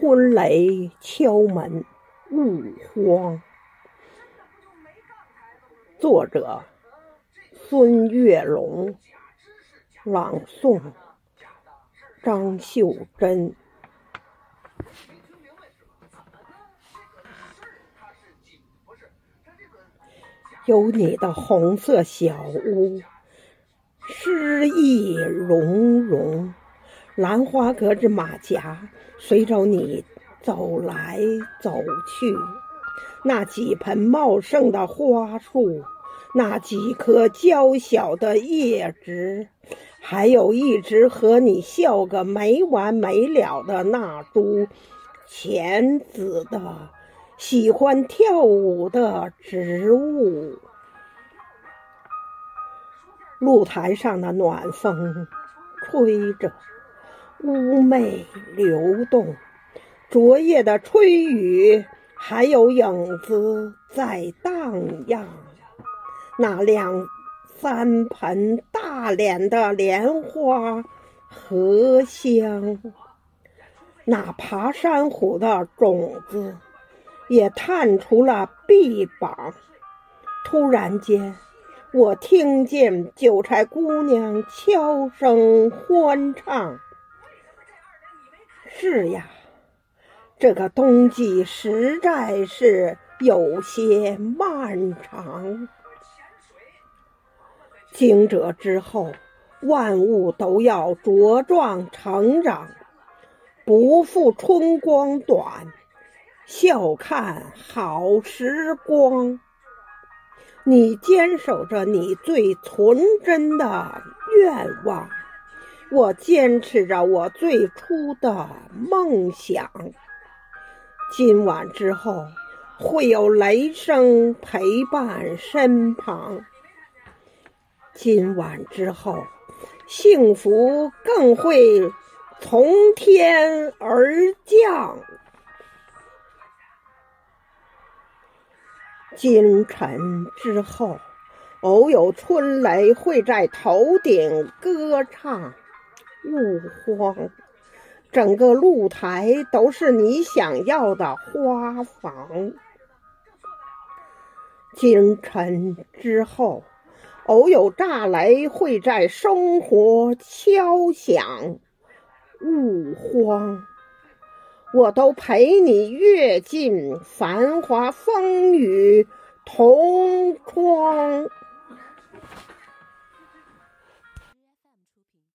春雷敲门勿慌。作者：孙月龙，朗诵：张秀珍。有你的红色小屋，诗意融融。兰花隔着马甲，随着你走来走去。那几盆茂盛的花树，那几棵娇小的叶子，还有一直和你笑个没完没了的那株浅紫的、喜欢跳舞的植物。露台上的暖风吹着。妩媚流动，昨夜的春雨还有影子在荡漾。那两三盆大脸的莲花荷香，那爬山虎的种子也探出了臂膀。突然间，我听见韭菜姑娘悄声欢唱。是呀，这个冬季实在是有些漫长。惊蛰之后，万物都要茁壮成长，不负春光短，笑看好时光。你坚守着你最纯真的愿望。我坚持着我最初的梦想。今晚之后，会有雷声陪伴身旁。今晚之后，幸福更会从天而降。今晨之后，偶有春雷会在头顶歌唱。勿慌，整个露台都是你想要的花房。清晨之后，偶有炸雷会在生活敲响。勿慌，我都陪你阅尽繁华风雨同窗。